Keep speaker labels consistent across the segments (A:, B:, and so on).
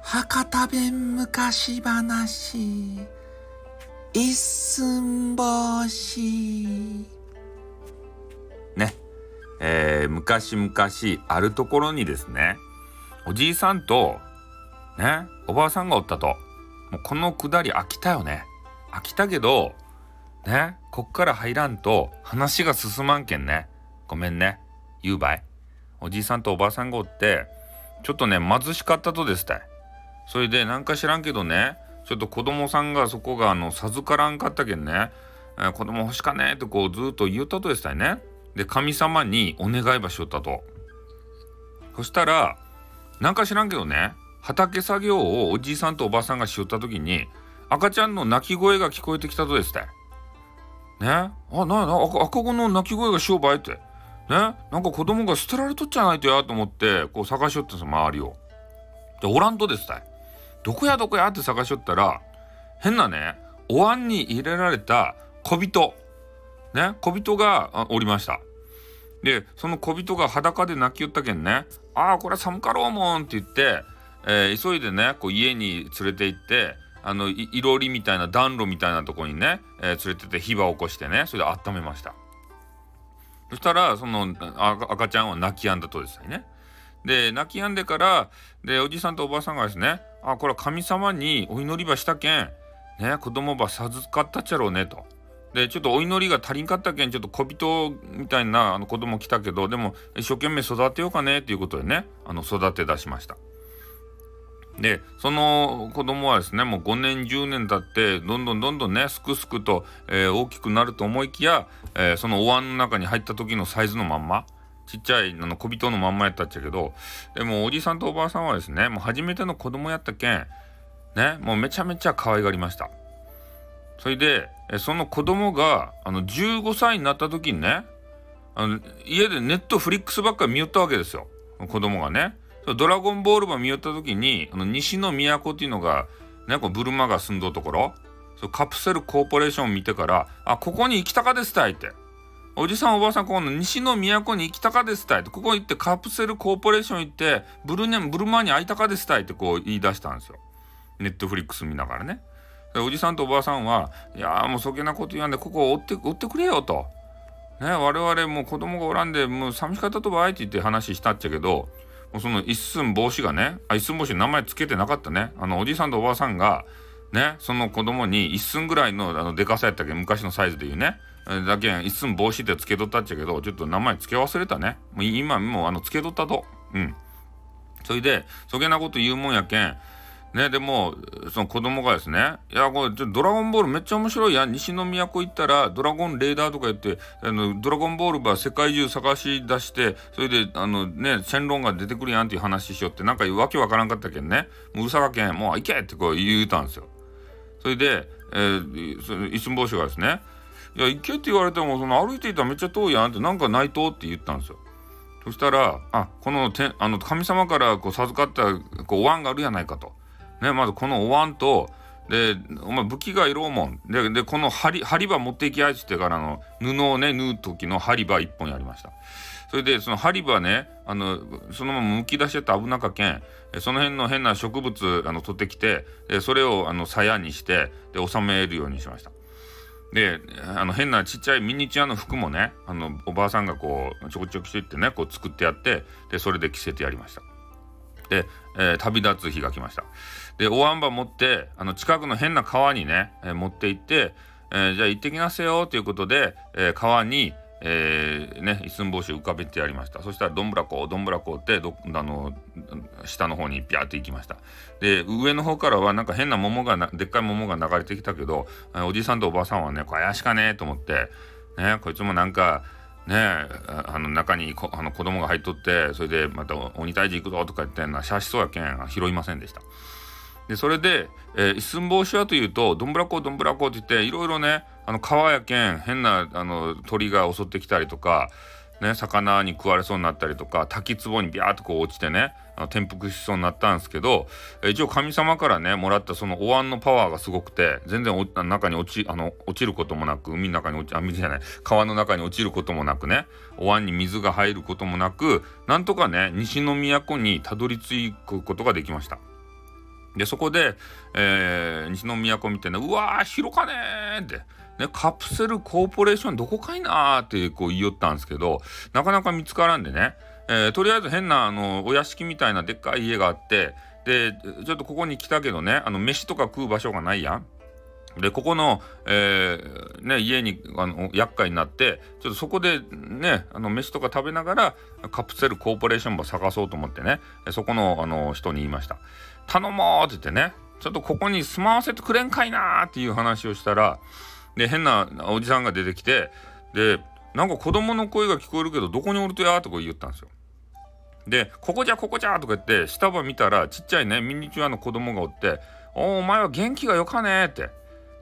A: 博多弁昔話。一寸法師。
B: ね。えー、昔々あるところにですねおじいさんとねおばあさんがおったと。もうこのくだり飽きたよね。飽きたけどねこっから入らんと話が進まんけんね。ごめんね。言うばい。おじいさんとおばあさんがおってちょっとね貧しかったとですたい。それでなんか知らんけどねちょっと子供さんがそこがあの授からんかったけんね、えー、子供欲しかねえってこうずっと言ったとですたいね。で神様にお願いばしよったと。そしたらなんか知らんけどね畑作業をおじいさんとおばあさんがしよった時に赤ちゃんの泣き声が聞こえてきたとですたい。ね？あなな赤子の泣き声がしようばいって。なんか子供が捨てられとっちゃないとやと思ってこう探しよったんです周りを。でおらんとですたい。どこやどこやって探しよったら変なねお椀に入れられた小人。ね小人がおりました。でその小人が裸で泣きよったけんね「ああこれは寒かろうもん」って言って、えー、急いでねこう家に連れて行ってあのいろりみたいな暖炉みたいなとこにね、えー、連れてって火ば起こしてねそれで温めました。そしたらその赤ちゃんは泣き止んだとですねで泣き止んでからでおじさんとおばあさんがですね「あこれは神様にお祈りばしたけんね子供ば授かったっちゃろうね」と。でちょっとお祈りが足りんかったけんちょっと小人みたいなあの子供来たけどでも一生懸命育てようかねっていうことでねあの育て出しました。でその子供はですねもう5年10年経ってどんどんどんどんねすくすくと、えー、大きくなると思いきや、えー、そのお椀の中に入った時のサイズのまんまちっちゃいあの小人のまんまやったっちゃけどでもおじさんとおばあさんはですねもう初めての子供やったけんねもうめちゃめちゃ可愛がりました。それでその子供があの15歳になった時にねあの家でネットフリックスばっかり見よったわけですよ子供がね。ドラゴンボールば見よった時にあの西の都っていうのがねこうブルマが住んどるところそカプセルコーポレーションを見てから「あここに行きたかですたい」って「おじさんおばあさんこの西の都に行きたかですたい」ってここ行ってカプセルコーポレーション行ってブルネブルマに会いたかですたいってこう言い出したんですよネットフリックス見ながらね。おじさんとおばあさんは「いやもうそげなこと言わんでここを追って追ってくれよ」と。ね、我々もう子供がおらんでもう寂しかったとばいって言って話したっちゃけどその一寸帽子がねあ一寸帽子名前つけてなかったね。あのおじさんとおばあさんがねその子供に一寸ぐらいのあのでかさやったっけ？昔のサイズで言うね。だけん一寸帽子ってつけとったっちゃけどちょっと名前つけ忘れたね。もう今もうあのつけとったと。うん。それでそげなこと言うもんやけんね、でもその子供がですね「いやこれドラゴンボールめっちゃ面白いやん西の都行ったらドラゴンレーダーとか言ってあのドラゴンボールば世界中探し出してそれであのねシェンロンが出てくるやんっていう話しよってなんかわけわからんかったけんねもううさかけんもう行けってこう言うたんですよ。それで、えー、その一寸法師がですね「いや行けって言われてもその歩いていたらめっちゃ遠いやん」ってなんかないとって言ったんですよ。そしたら「あこのてあの神様からこう授かったこうお椀があるやないか」と。ね、まずこのお椀と、で、お前武器がいろうもん。で、でこの針、針場持っていきやいってからの布をね、縫う時の針場一本やりました。それで、その針場ね、あの、そのまま剥き出しちゃった危なかけん、その辺の変な植物、あの、取ってきて、でそれを、あの、鞘にして、で、収めるようにしました。で、あの、変なちっちゃいミニチュアの服もね、あの、おばあさんがこう、ちょこちょこしていってね、こう作ってやって、で、それで着せてやりました。で、えー、旅立つ日が来ました。で、大あんば持って、あの、近くの変な川にね、えー、持って行って、えー、じゃあ行ってきなせよということで、えー、川に、えー、ね、一寸法師浮かべてやりました。そしたら、どんぶらこ、どんぶらこってど、あの、下の方にピャーって行きました。で、上の方からはなんか変な桃がでっかい桃が流れてきたけど、おじさんとおばあさんはね、これ怪しかねえと思って、ね、こいつもなんか、ねあの中にこあの子供が入っとってそれでまた鬼退治行くぞとか言ってんなしゃしそうやけん拾いませんでした。でそれで、えー、一寸法師はというとどんぶらこどんぶらこって言っていろいろねあの川やけん変なあの鳥が襲ってきたりとかね、魚に食われそうになったりとか滝壺にビャーっとこう落ちてねあの転覆しそうになったんですけど、一応神様からねもらったそのお椀のパワーがすごくて全然中に落ちあの落ちることもなく海の中に落ちあ水じゃない川の中に落ちることもなくねお椀に水が入ることもなくなんとかね西の都にたどり着くことができました。でそこで、えー、西の都見てね「うわー広かねー」って。ね、カプセルコーポレーションどこかいなーってこう言いよったんですけどなかなか見つからんでね、えー、とりあえず変なあのお屋敷みたいなでっかい家があってでちょっとここに来たけどねあの飯とか食う場所がないやん。でここの、えー、ね、家にあの厄介になってちょっとそこでねあの飯とか食べながらカプセルコーポレーションを探そうと思ってねそこのあの人に言いました「頼もう」って言ってねちょっとここに住まわせてくれんかいなっていう話をしたらで変なおじさんが出てきてでなんか子供の声が聞こえるけどどこにおるとやとか言ったんですよ。で「ここじゃここじゃ」とか言って下場見たらちっちゃいねミニチュアの子供がおって「おお前は元気がよかね」って。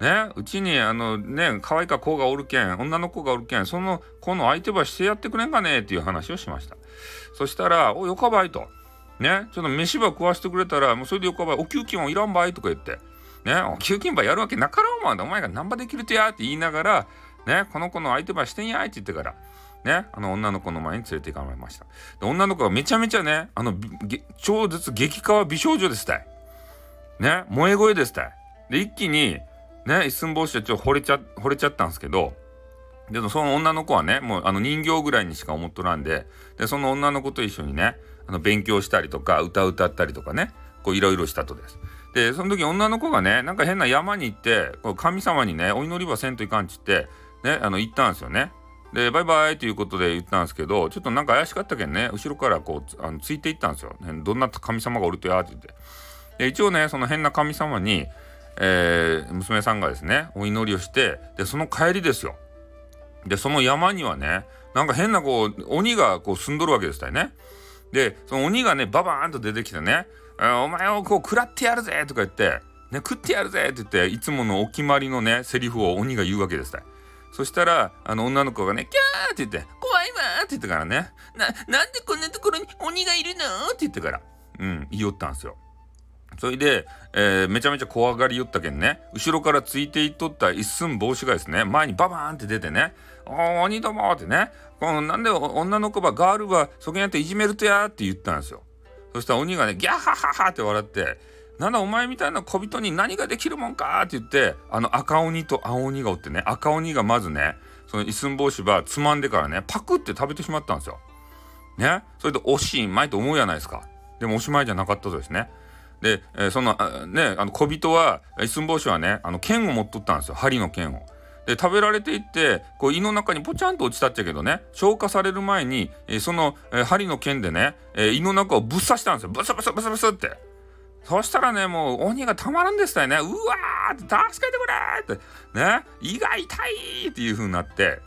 B: ね、うちにあのね可愛いか子がおるけん女の子がおるけんその子の相手ばしてやってくれんかねっていう話をしましたそしたら「およかばい」と「ねちょっと飯ば食わしてくれたらもうそれでよかばいお給金はいらんばい」とか言ってね、お給金ばやるわけなかろうもんお前が何ばできるとやって言いながら、ね、この子の相手ばしてんやいって言ってから、ね、あの女の子の前に連れて行かれました。で女の子がめちゃめちゃね、あの、超絶激化は美少女ですたい。ね、萌え声ですたい。で、一気に、ね、一寸法師はちょっと惚れちゃ、惚れちゃったんですけど、でもその女の子はね、もうあの人形ぐらいにしか思っとらんで、で、その女の子と一緒にね、あの勉強したりとか、歌歌ったりとかね、こういろいろしたとです。でその時女の子がねなんか変な山に行って神様にねお祈りはせんといかんっつってねあの行ったんですよね。でバイバイということで言ったんですけどちょっとなんか怪しかったけんね後ろからこうあのついていったんですよ、ね。どんな神様がおるとやって言って。で一応ねその変な神様に、えー、娘さんがですねお祈りをしてでその帰りですよ。でその山にはねなんか変なこう鬼がこう住んどるわけですたよね。でその鬼がねババーンと出てきてねお前をこう食らってやるぜとか言って、ね、食ってやるぜって言って、いつものお決まりのね、セリフを鬼が言うわけですよ。そしたら、あの女の子がね、キャーって言って、怖いわーって言ってからね、な、なんでこんなところに鬼がいるのって言ってから、うん、言いよったんですよ。それで、えー、めちゃめちゃ怖がりよったけんね、後ろからついていっとった一寸帽子がですね、前にババーンって出てね、お鬼どもってね、このなんで女の子ばガールはそこにやっていじめるとやって言ったんですよ。そしたら鬼がね、ギャッハッハッハって笑って、なんだお前みたいな小人に何ができるもんか？って言って、あの赤鬼と青鬼がおってね、赤鬼がまずね、その一寸法師はつまんでからね、パクって食べてしまったんですよ。ね？それでおしまいと思うじゃないですか。でもおしまいじゃなかったとですね。で、えー、その、ね、あの小人は、一寸法師はね、あの剣を持っとったんですよ。針の剣を。で食べられていってこう胃の中にポチャンと落ちたっちゃけどね消化される前に、えー、その、えー、針の剣でね、えー、胃の中をぶっ刺したんですよブスブスブスブスってそしたらねもう鬼がたまらんでしたよね。うわーって助けてくれって。ね。胃が痛いっていう風になって。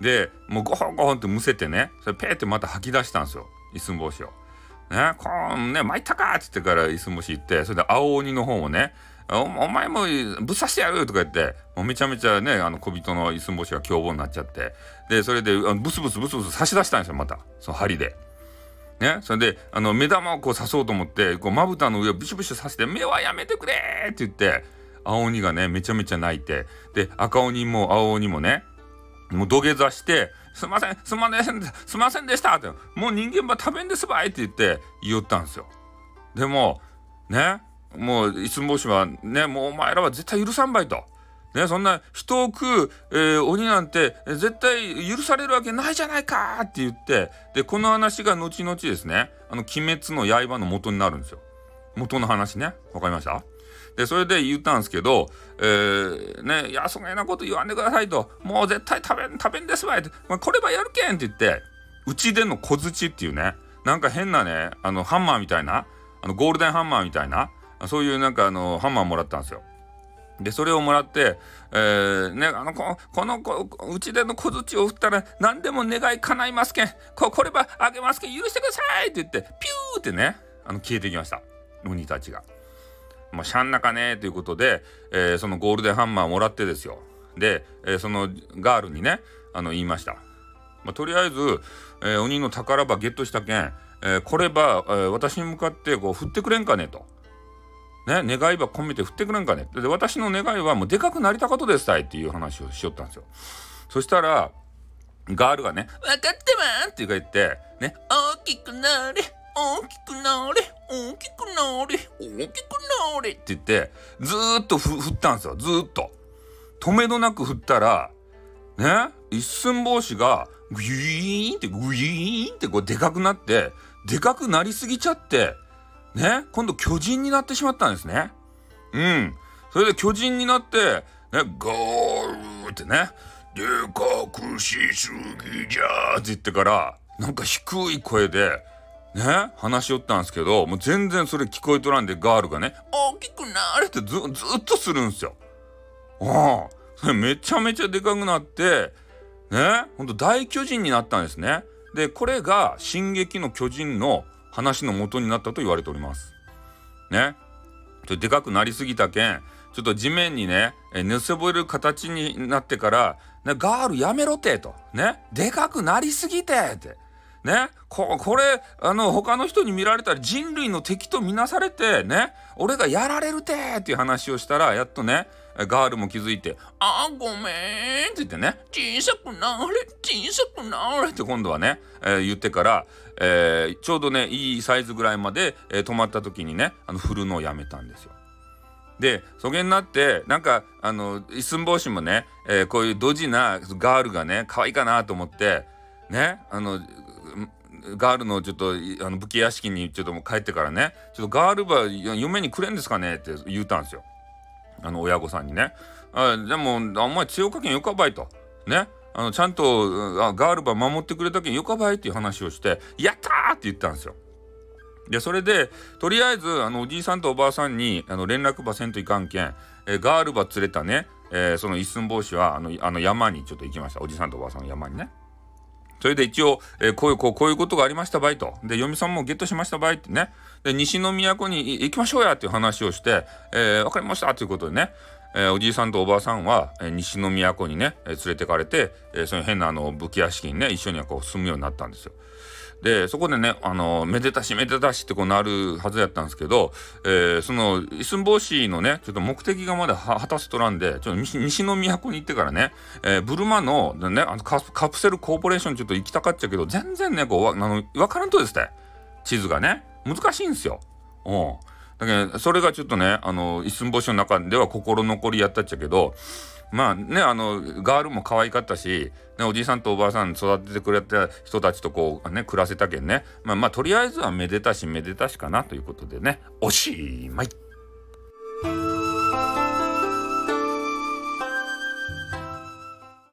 B: でもうゴホンゴホンってむせてね。それペーってまた吐き出したんですよ。一寸法師を。ね。こんね参ったかっつってから一寸法師行ってそれで青鬼の方もねお前もぶっ刺してやるとか言ってもうめちゃめちゃねあの小人のいすん星が凶暴になっちゃって。でそれでブスブスブスブス刺し出したんですよまた。その針で。ね、それであの目玉をこう刺そうと思ってこうまぶたの上をブシュブシュ刺して「目はやめてくれ!」って言って青鬼がねめちゃめちゃ泣いてで赤鬼も青鬼もねもう土下座して「すいませんすませんすませんでした」って「もう人間ば食べんですばい」って言って言おったんですよ。でもねもう、いつもしはね、もうお前らは絶対許さんばいと。ね、そんな人を食う、えー、鬼なんて絶対許されるわけないじゃないかって言って、で、この話が後々ですね、あの、鬼滅の刃の元になるんですよ。元の話ね。わかりました？で、それで言ったんですけど、えー、ね、いや、そげなこと言わんでくださいと、もう絶対食べん、食べんですわいって、まあ、こればやるけんって言って、うちでの小槌っていうね、なんか変なね、あの、ハンマーみたいな、あの、ゴールデンハンマーみたいな、そういうなんかあのハンマーもらったんですよ。でそれをもらって、えー、ね、あのここのこうちでの小槌を振ったら何でも願い叶いますけんここればあげますけん許してくださいって言ってピューってねあの消えてきました鬼たちが。もうしゃんなかねということで、えー、そのゴールデンハンマーもらってですよで、えー、そのガールにねあの言いました。まあ、とりあえず、えー、鬼の宝場ゲットしたけん、えー、これば、えー、私に向かってこう振ってくれんかねと。ね、願いば込めて振ってくれんかねで私の願いはもうでかくなりたかとですたいっていう話をしよったんですよそしたらガールがね「分かってまん!」って言って、ね「大きくなれ大きくなれ大きくなれ大きくなれ」って言ってずーっと振ったんですよずーっと。止めどなく振ったらね一寸法師がグイーンってグイーンってこうでかくなってでかくなりすぎちゃってね今度巨人になってしまったんですね。うん。それで巨人になって、ね、ガールってね、でかくしすぎじゃーって言ってから、なんか低い声で、ね、話しよったんですけど、もう全然それ聞こえとらんで、ガールがね、大きくなれってずずっとするんですよ。ああ、それめちゃめちゃでかくなって、ね、ほんと大巨人になったんですね。で、これが、進撃の巨人の話の元になったと言われております。ね。ちょでかくなりすぎたけん、ちょっと地面にね、え寝そべる形になってから、ね、ガールやめろてと。ね。でかくなりすぎてって。ね。こ、これ、あの、他の人に見られたら人類の敵とみなされて、ね。俺がやられるてっていう話をしたら、やっとね、ガールも気づいて、あ、ごめんって言ってね、小さくなれ、小さくなれって今度はね、えー、言ってから、えー、ちょうどね、いいサイズぐらいまで、えー、止まった時にね、あの、振るのをやめたんですよ。で、そげになって、なんか、あの、一寸法師もね、え、こういうドジなガールがね、可愛いかなと思って、ね、あの、ガールのちょっとあの武家屋敷にちょっともう帰ってからねちょっとガールば嫁にくれんですかねって言うたんですよあの親御さんにね。あでもお前強かけんよかばいと。ね。あのちゃんとあガールば守ってくれたけんよかばいっていう話をして「やった!」って言ったんですよ。でそれでとりあえずあのおじいさんとおばあさんにあの連絡ばせんといかんけん、えガールば連れたね、えー、その一寸法師はあのあの山にちょっと行きましたおじさんとおばあさんの山にね。それで一応、えー、こういう、こう、こういうことがありましたばいと。で、嫁さんもゲットしましたばいってね。で、西の都に行きましょうやっていう話をして、えー、わかりましたということでね。えー、おじいさんとおばあさんは、えー、西の都にね、えー、連れてかれて、えー、その変なあの武器屋敷にね一緒にこう住むようになったんですよ。でそこでねあのめでたしめでたしってこうなるはずやったんですけど、えー、その一寸法師のねちょっと目的がまだ果たせとらんでちょっと西の都に行ってからね、えー、ブルマのねあのカプセルコーポレーションちょっと行きたかっちゃけど全然ねこうあの分からんとですね地図がね難しいんですよ。うんだけどそれがちょっとねあの一寸法師の中では心残りやったっちゃけどまあねあのガールも可愛かったし、ね、おじいさんとおばあさん育ててくれた人たちとこうね暮らせたけんね。まあまあとりあえずはめでたしめでたしかなということでね。おしまい。